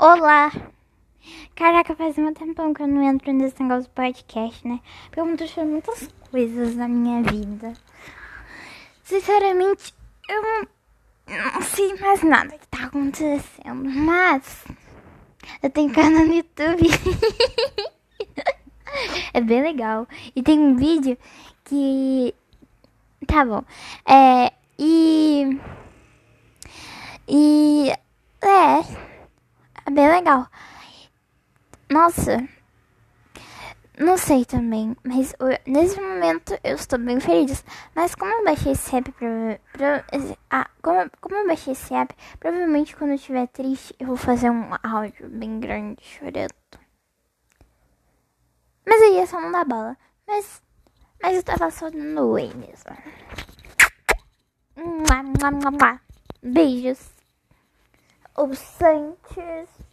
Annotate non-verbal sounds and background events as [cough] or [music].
Olá! Caraca, faz um tempão que eu não entro nesse negócio do podcast, né? Porque eu me trouxe muitas coisas na minha vida. Sinceramente, eu não, não sei mais nada que tá acontecendo, mas eu tenho canal no YouTube. [laughs] é bem legal. E tem um vídeo que. Tá bom. É. E. E. Bem legal. Nossa. Não sei também, mas nesse momento eu estou bem feliz. Mas como eu baixei esse app pra, pra ah, como, como eu baixei esse app, provavelmente quando eu estiver triste eu vou fazer um áudio bem grande chorando. Mas aí é só não dar bola. Mas, mas eu tava só no oi mesmo. Beijos. O Santos